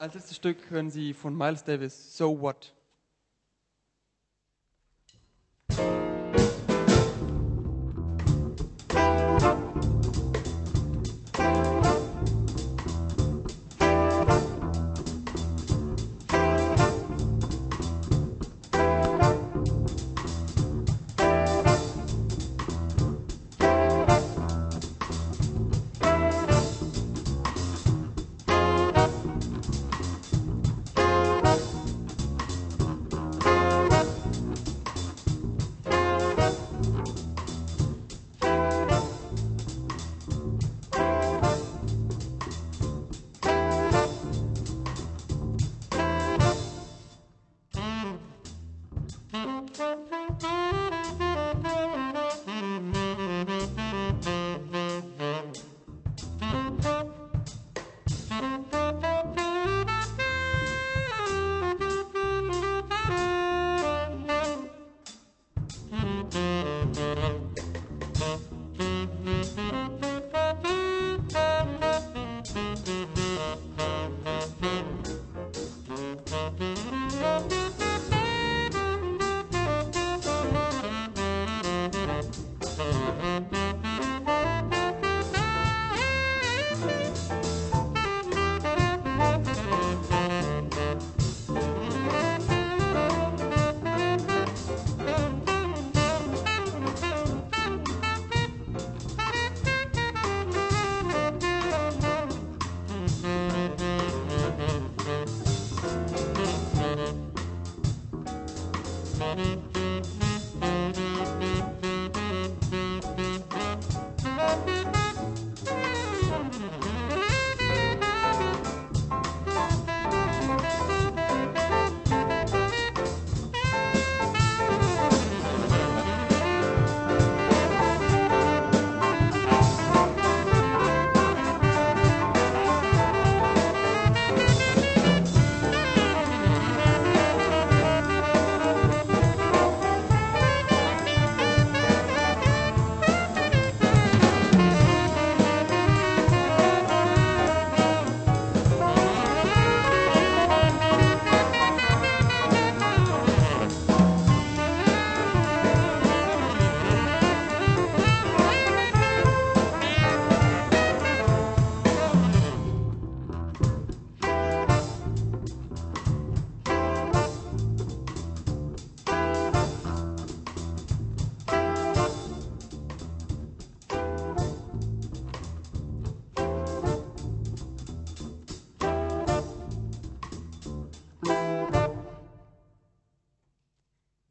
Als letztes Stück hören Sie von Miles Davis So What.